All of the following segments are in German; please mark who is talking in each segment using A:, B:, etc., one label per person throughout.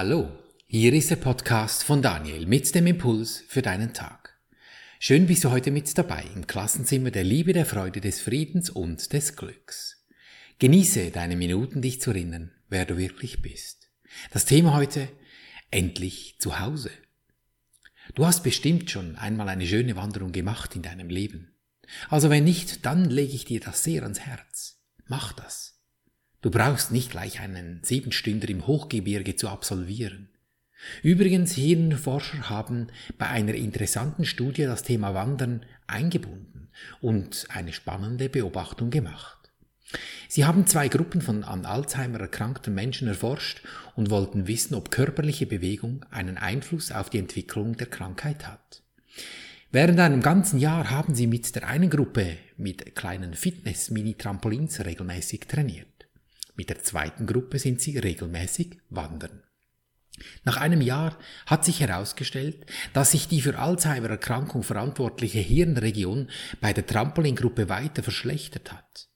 A: Hallo, hier ist der Podcast von Daniel mit dem Impuls für deinen Tag. Schön bist du heute mit dabei im Klassenzimmer der Liebe, der Freude, des Friedens und des Glücks. Genieße deine Minuten, dich zu erinnern, wer du wirklich bist. Das Thema heute, endlich zu Hause. Du hast bestimmt schon einmal eine schöne Wanderung gemacht in deinem Leben. Also wenn nicht, dann lege ich dir das sehr ans Herz. Mach das. Du brauchst nicht gleich einen Siebenstünder im Hochgebirge zu absolvieren. Übrigens, Hirnforscher haben bei einer interessanten Studie das Thema Wandern eingebunden und eine spannende Beobachtung gemacht. Sie haben zwei Gruppen von an Alzheimer erkrankten Menschen erforscht und wollten wissen, ob körperliche Bewegung einen Einfluss auf die Entwicklung der Krankheit hat. Während einem ganzen Jahr haben sie mit der einen Gruppe mit kleinen Fitness-Mini-Trampolins regelmäßig trainiert. Mit der zweiten Gruppe sind sie regelmäßig wandern. Nach einem Jahr hat sich herausgestellt, dass sich die für Alzheimer-Erkrankung verantwortliche Hirnregion bei der Trampolingruppe weiter verschlechtert hat,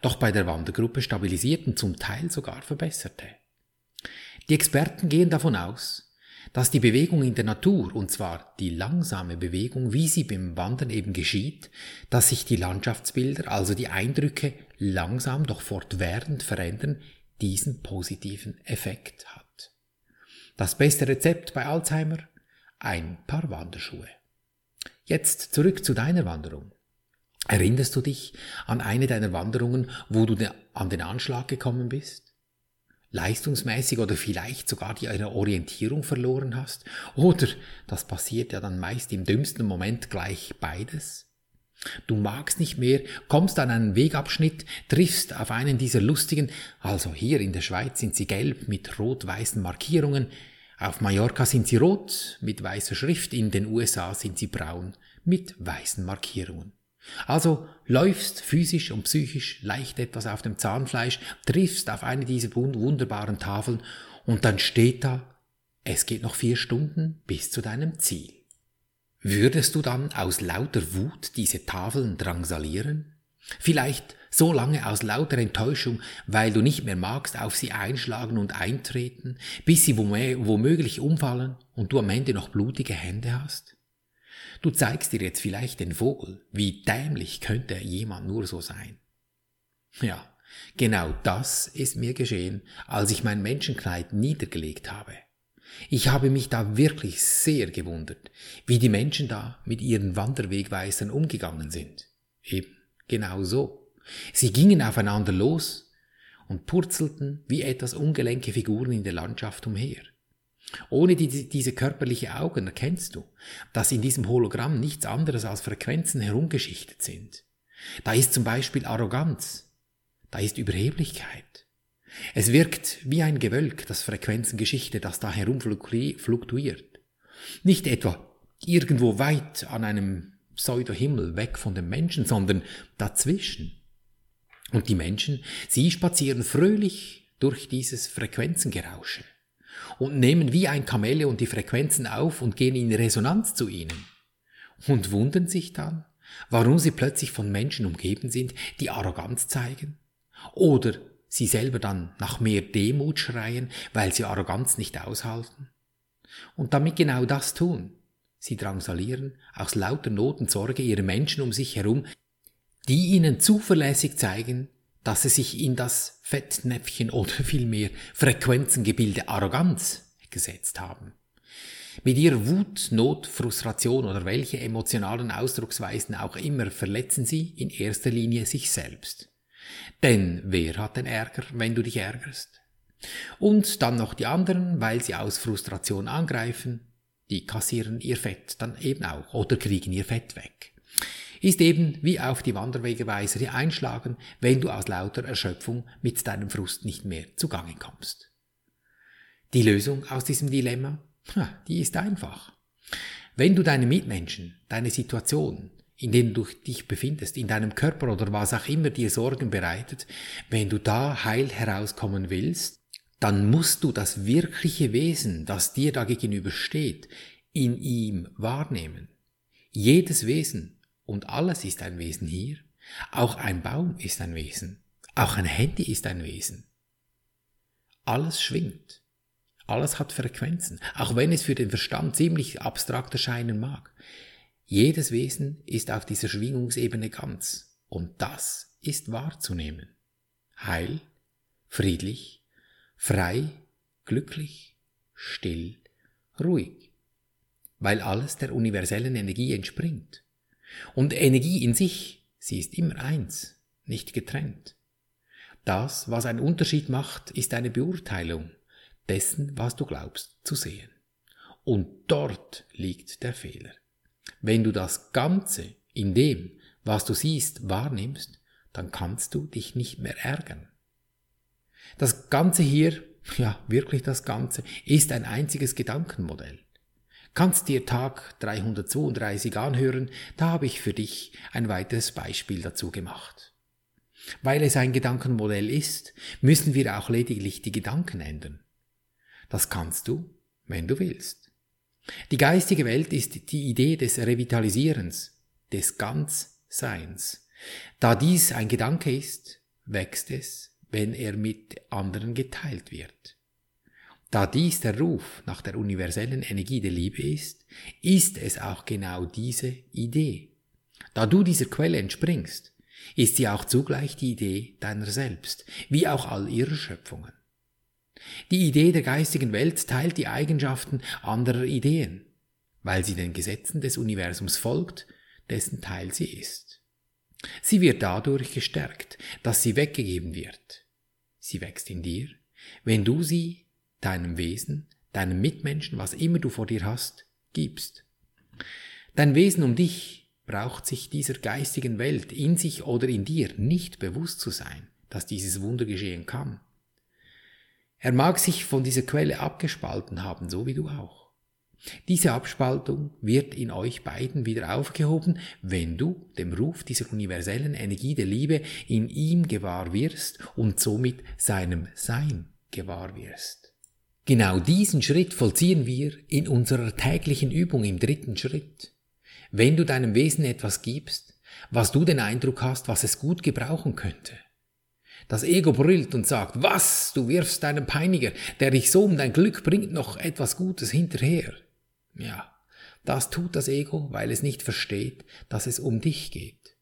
A: doch bei der Wandergruppe stabilisiert und zum Teil sogar verbesserte. Die Experten gehen davon aus, dass die Bewegung in der Natur, und zwar die langsame Bewegung, wie sie beim Wandern eben geschieht, dass sich die Landschaftsbilder, also die Eindrücke, langsam doch fortwährend verändern, diesen positiven Effekt hat. Das beste Rezept bei Alzheimer? Ein paar Wanderschuhe. Jetzt zurück zu deiner Wanderung. Erinnerst du dich an eine deiner Wanderungen, wo du an den Anschlag gekommen bist? Leistungsmäßig oder vielleicht sogar die Orientierung verloren hast. Oder, das passiert ja dann meist im dümmsten Moment gleich beides. Du magst nicht mehr, kommst an einen Wegabschnitt, triffst auf einen dieser lustigen, also hier in der Schweiz sind sie gelb mit rot-weißen Markierungen, auf Mallorca sind sie rot mit weißer Schrift, in den USA sind sie braun mit weißen Markierungen. Also läufst physisch und psychisch leicht etwas auf dem Zahnfleisch, triffst auf eine dieser wunderbaren Tafeln und dann steht da, es geht noch vier Stunden bis zu deinem Ziel. Würdest du dann aus lauter Wut diese Tafeln drangsalieren? Vielleicht so lange aus lauter Enttäuschung, weil du nicht mehr magst auf sie einschlagen und eintreten, bis sie womöglich umfallen und du am Ende noch blutige Hände hast? Du zeigst dir jetzt vielleicht den Vogel. Wie dämlich könnte jemand nur so sein? Ja, genau das ist mir geschehen, als ich mein Menschenkleid niedergelegt habe. Ich habe mich da wirklich sehr gewundert, wie die Menschen da mit ihren Wanderwegweisern umgegangen sind. Eben genau so. Sie gingen aufeinander los und purzelten wie etwas ungelenke Figuren in der Landschaft umher. Ohne die, diese körperliche Augen erkennst du, dass in diesem Hologramm nichts anderes als Frequenzen herumgeschichtet sind. Da ist zum Beispiel Arroganz, da ist Überheblichkeit. Es wirkt wie ein Gewölk, das Frequenzengeschichte, das da herumfluktuiert. Nicht etwa irgendwo weit an einem Pseudo-Himmel weg von dem Menschen, sondern dazwischen. Und die Menschen, sie spazieren fröhlich durch dieses Frequenzengerausche und nehmen wie ein Chamäleon die Frequenzen auf und gehen in Resonanz zu ihnen. Und wundern sich dann, warum sie plötzlich von Menschen umgeben sind, die Arroganz zeigen. Oder sie selber dann nach mehr Demut schreien, weil sie Arroganz nicht aushalten. Und damit genau das tun. Sie drangsalieren aus lauter Not und Sorge ihre Menschen um sich herum, die ihnen zuverlässig zeigen, dass sie sich in das Fettnäpfchen oder vielmehr Frequenzengebilde Arroganz gesetzt haben. Mit ihrer Wut, Not, Frustration oder welche emotionalen Ausdrucksweisen auch immer verletzen sie in erster Linie sich selbst. Denn wer hat den Ärger, wenn du dich ärgerst? Und dann noch die anderen, weil sie aus Frustration angreifen, die kassieren ihr Fett dann eben auch oder kriegen ihr Fett weg ist eben wie auf die Wanderwegeweiser hier einschlagen, wenn du aus lauter Erschöpfung mit deinem Frust nicht mehr zugange kommst. Die Lösung aus diesem Dilemma? Die ist einfach. Wenn du deine Mitmenschen, deine Situation, in denen du dich befindest, in deinem Körper oder was auch immer dir Sorgen bereitet, wenn du da heil herauskommen willst, dann musst du das wirkliche Wesen, das dir da gegenübersteht, in ihm wahrnehmen. Jedes Wesen, und alles ist ein Wesen hier. Auch ein Baum ist ein Wesen. Auch ein Handy ist ein Wesen. Alles schwingt. Alles hat Frequenzen, auch wenn es für den Verstand ziemlich abstrakt erscheinen mag. Jedes Wesen ist auf dieser Schwingungsebene ganz, und das ist wahrzunehmen. Heil, friedlich, frei, glücklich, still, ruhig, weil alles der universellen Energie entspringt. Und Energie in sich, sie ist immer eins, nicht getrennt. Das, was einen Unterschied macht, ist eine Beurteilung dessen, was du glaubst zu sehen. Und dort liegt der Fehler. Wenn du das Ganze in dem, was du siehst, wahrnimmst, dann kannst du dich nicht mehr ärgern. Das Ganze hier, ja wirklich das Ganze, ist ein einziges Gedankenmodell. Kannst dir Tag 332 anhören, da habe ich für dich ein weiteres Beispiel dazu gemacht. Weil es ein Gedankenmodell ist, müssen wir auch lediglich die Gedanken ändern. Das kannst du, wenn du willst. Die geistige Welt ist die Idee des Revitalisierens, des Ganzseins. Da dies ein Gedanke ist, wächst es, wenn er mit anderen geteilt wird. Da dies der Ruf nach der universellen Energie der Liebe ist, ist es auch genau diese Idee. Da du dieser Quelle entspringst, ist sie auch zugleich die Idee deiner selbst, wie auch all ihrer Schöpfungen. Die Idee der geistigen Welt teilt die Eigenschaften anderer Ideen, weil sie den Gesetzen des Universums folgt, dessen Teil sie ist. Sie wird dadurch gestärkt, dass sie weggegeben wird. Sie wächst in dir, wenn du sie deinem Wesen, deinem Mitmenschen, was immer du vor dir hast, gibst. Dein Wesen um dich braucht sich dieser geistigen Welt in sich oder in dir nicht bewusst zu sein, dass dieses Wunder geschehen kann. Er mag sich von dieser Quelle abgespalten haben, so wie du auch. Diese Abspaltung wird in euch beiden wieder aufgehoben, wenn du dem Ruf dieser universellen Energie der Liebe in ihm gewahr wirst und somit seinem Sein gewahr wirst. Genau diesen Schritt vollziehen wir in unserer täglichen Übung im dritten Schritt. Wenn du deinem Wesen etwas gibst, was du den Eindruck hast, was es gut gebrauchen könnte, das Ego brüllt und sagt, was, du wirfst deinem Peiniger, der dich so um dein Glück bringt, noch etwas Gutes hinterher. Ja, das tut das Ego, weil es nicht versteht, dass es um dich geht.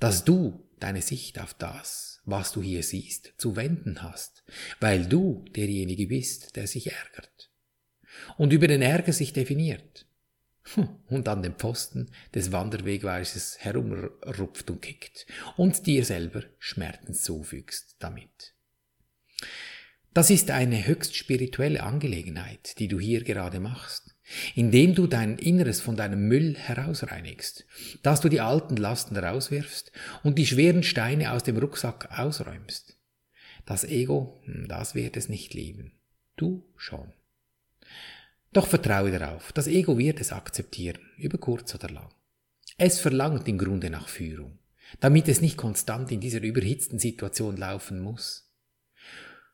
A: Dass du deine Sicht auf das, was du hier siehst, zu wenden hast, weil du derjenige bist, der sich ärgert. Und über den Ärger sich definiert. Hm, und an den Pfosten des Wanderwegweises herumrupft und kickt und dir selber Schmerzen zufügst damit. Das ist eine höchst spirituelle Angelegenheit, die du hier gerade machst, indem du dein Inneres von deinem Müll herausreinigst, dass du die alten Lasten rauswirfst und die schweren Steine aus dem Rucksack ausräumst. Das Ego, hm, das wird es nicht lieben. Du schon. Doch vertraue darauf, das Ego wird es akzeptieren, über kurz oder lang. Es verlangt im Grunde nach Führung, damit es nicht konstant in dieser überhitzten Situation laufen muss.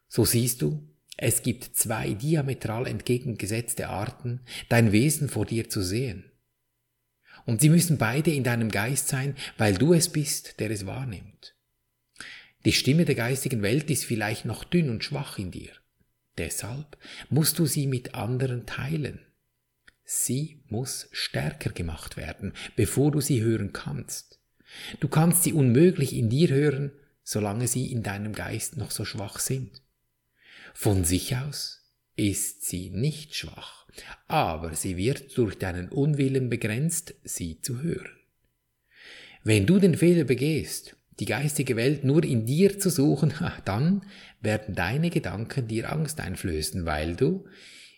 A: So siehst du, es gibt zwei diametral entgegengesetzte Arten, dein Wesen vor dir zu sehen. Und sie müssen beide in deinem Geist sein, weil du es bist, der es wahrnimmt. Die Stimme der geistigen Welt ist vielleicht noch dünn und schwach in dir. Deshalb musst du sie mit anderen teilen. Sie muss stärker gemacht werden, bevor du sie hören kannst. Du kannst sie unmöglich in dir hören, solange sie in deinem Geist noch so schwach sind. Von sich aus ist sie nicht schwach, aber sie wird durch deinen Unwillen begrenzt, sie zu hören. Wenn du den Fehler begehst, die geistige Welt nur in dir zu suchen, dann werden deine Gedanken dir Angst einflößen, weil du,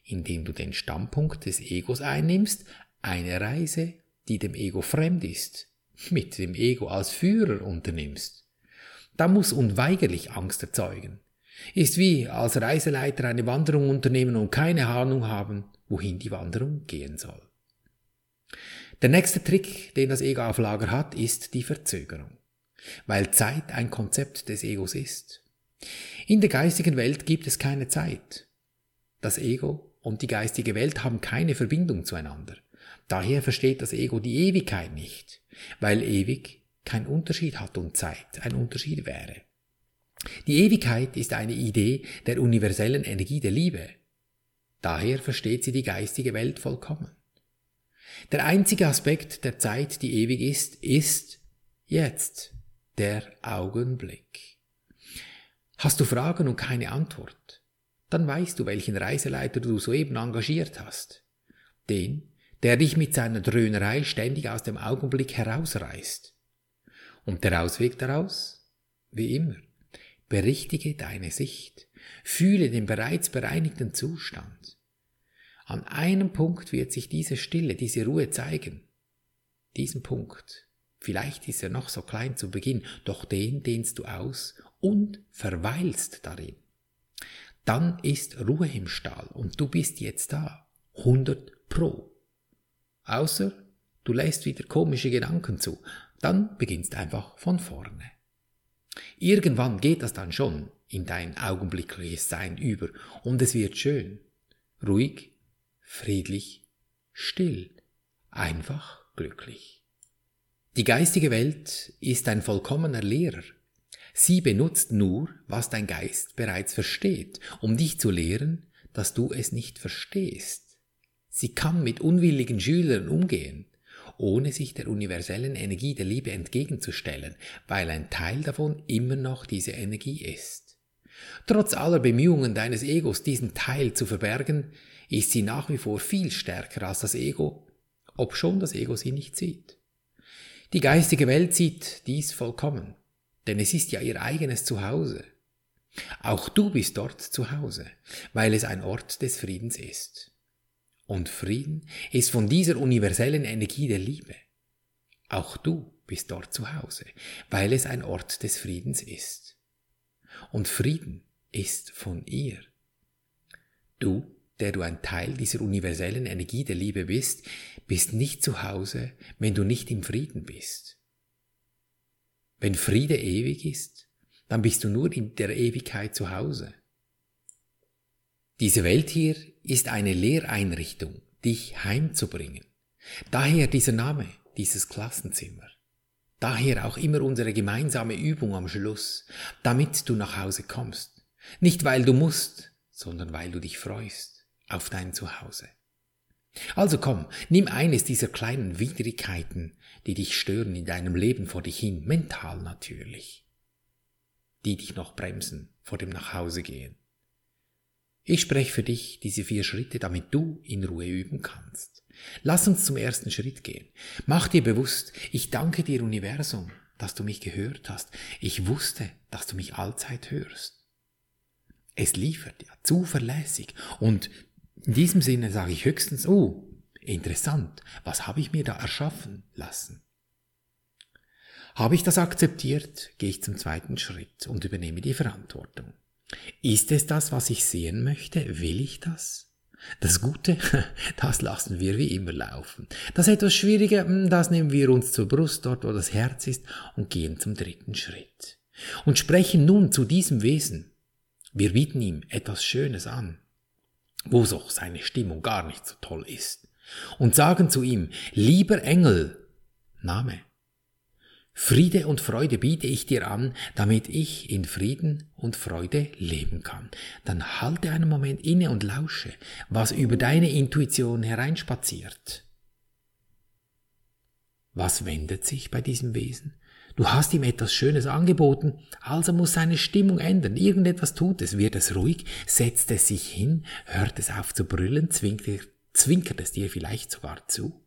A: indem du den Standpunkt des Egos einnimmst, eine Reise, die dem Ego fremd ist, mit dem Ego als Führer unternimmst. Da muss unweigerlich Angst erzeugen. Ist wie als Reiseleiter eine Wanderung unternehmen und keine Ahnung haben, wohin die Wanderung gehen soll. Der nächste Trick, den das Ego auf Lager hat, ist die Verzögerung weil Zeit ein Konzept des Egos ist. In der geistigen Welt gibt es keine Zeit. Das Ego und die geistige Welt haben keine Verbindung zueinander. Daher versteht das Ego die Ewigkeit nicht, weil ewig kein Unterschied hat und Zeit ein Unterschied wäre. Die Ewigkeit ist eine Idee der universellen Energie der Liebe. Daher versteht sie die geistige Welt vollkommen. Der einzige Aspekt der Zeit, die ewig ist, ist jetzt der Augenblick. Hast du Fragen und keine Antwort, dann weißt du, welchen Reiseleiter du soeben engagiert hast. Den, der dich mit seiner Dröhnerei ständig aus dem Augenblick herausreißt. Und der Ausweg daraus? Wie immer. Berichtige deine Sicht. Fühle den bereits bereinigten Zustand. An einem Punkt wird sich diese Stille, diese Ruhe zeigen. Diesen Punkt. Vielleicht ist er noch so klein zu Beginn, doch den dehnst du aus und verweilst darin. Dann ist Ruhe im Stall und du bist jetzt da. 100 pro. Außer du lässt wieder komische Gedanken zu, dann beginnst einfach von vorne. Irgendwann geht das dann schon in dein augenblickliches Sein über und es wird schön, ruhig, friedlich, still, einfach glücklich. Die geistige Welt ist ein vollkommener Lehrer. Sie benutzt nur, was dein Geist bereits versteht, um dich zu lehren, dass du es nicht verstehst. Sie kann mit unwilligen Schülern umgehen, ohne sich der universellen Energie der Liebe entgegenzustellen, weil ein Teil davon immer noch diese Energie ist. Trotz aller Bemühungen deines Egos, diesen Teil zu verbergen, ist sie nach wie vor viel stärker als das Ego, obschon das Ego sie nicht sieht. Die geistige Welt sieht dies vollkommen, denn es ist ja ihr eigenes Zuhause. Auch du bist dort zu Hause, weil es ein Ort des Friedens ist. Und Frieden ist von dieser universellen Energie der Liebe. Auch du bist dort zu Hause, weil es ein Ort des Friedens ist. Und Frieden ist von ihr. Du der du ein Teil dieser universellen Energie der Liebe bist, bist nicht zu Hause, wenn du nicht im Frieden bist. Wenn Friede ewig ist, dann bist du nur in der Ewigkeit zu Hause. Diese Welt hier ist eine Lehreinrichtung, dich heimzubringen. Daher dieser Name, dieses Klassenzimmer. Daher auch immer unsere gemeinsame Übung am Schluss, damit du nach Hause kommst. Nicht weil du musst, sondern weil du dich freust auf dein Zuhause. Also komm, nimm eines dieser kleinen Widrigkeiten, die dich stören in deinem Leben vor dich hin, mental natürlich, die dich noch bremsen vor dem Nachhausegehen. Ich spreche für dich diese vier Schritte, damit du in Ruhe üben kannst. Lass uns zum ersten Schritt gehen. Mach dir bewusst, ich danke dir Universum, dass du mich gehört hast. Ich wusste, dass du mich allzeit hörst. Es liefert ja zuverlässig und in diesem Sinne sage ich höchstens, oh, interessant, was habe ich mir da erschaffen lassen? Habe ich das akzeptiert, gehe ich zum zweiten Schritt und übernehme die Verantwortung. Ist es das, was ich sehen möchte? Will ich das? Das Gute, das lassen wir wie immer laufen. Das etwas Schwierige, hm, das nehmen wir uns zur Brust, dort wo das Herz ist, und gehen zum dritten Schritt. Und sprechen nun zu diesem Wesen. Wir bieten ihm etwas Schönes an wo doch seine Stimmung gar nicht so toll ist, und sagen zu ihm, lieber Engel, Name, Friede und Freude biete ich dir an, damit ich in Frieden und Freude leben kann. Dann halte einen Moment inne und lausche, was über deine Intuition hereinspaziert. Was wendet sich bei diesem Wesen? Du hast ihm etwas Schönes angeboten, also muss seine Stimmung ändern. Irgendetwas tut es, wird es ruhig, setzt es sich hin, hört es auf zu brüllen, zwinkert, zwinkert es dir vielleicht sogar zu.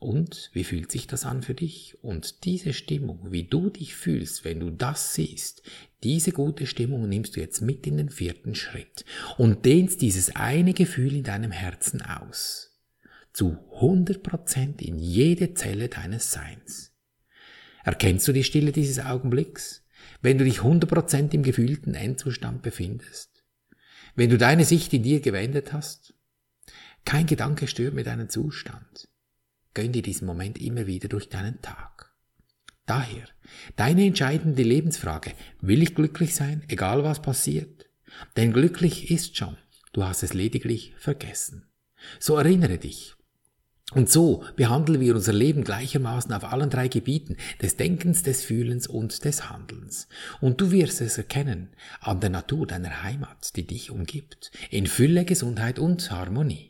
A: Und wie fühlt sich das an für dich? Und diese Stimmung, wie du dich fühlst, wenn du das siehst, diese gute Stimmung nimmst du jetzt mit in den vierten Schritt und dehnst dieses eine Gefühl in deinem Herzen aus. Zu 100 Prozent in jede Zelle deines Seins. Erkennst du die Stille dieses Augenblicks, wenn du dich 100% im gefühlten Endzustand befindest? Wenn du deine Sicht in dir gewendet hast? Kein Gedanke stört mir deinen Zustand. Gönn dir diesen Moment immer wieder durch deinen Tag. Daher, deine entscheidende Lebensfrage, will ich glücklich sein, egal was passiert? Denn glücklich ist schon, du hast es lediglich vergessen. So erinnere dich, Und so behandeln wir unser Leben gleichermaßen auf allen drei Gebieten des Denkens, des Fühlens und des Handelns. Und du wirst es erkennen an der Natur deiner Heimat, die dich umgibt, in Fülle, Gesundheit und Harmonie.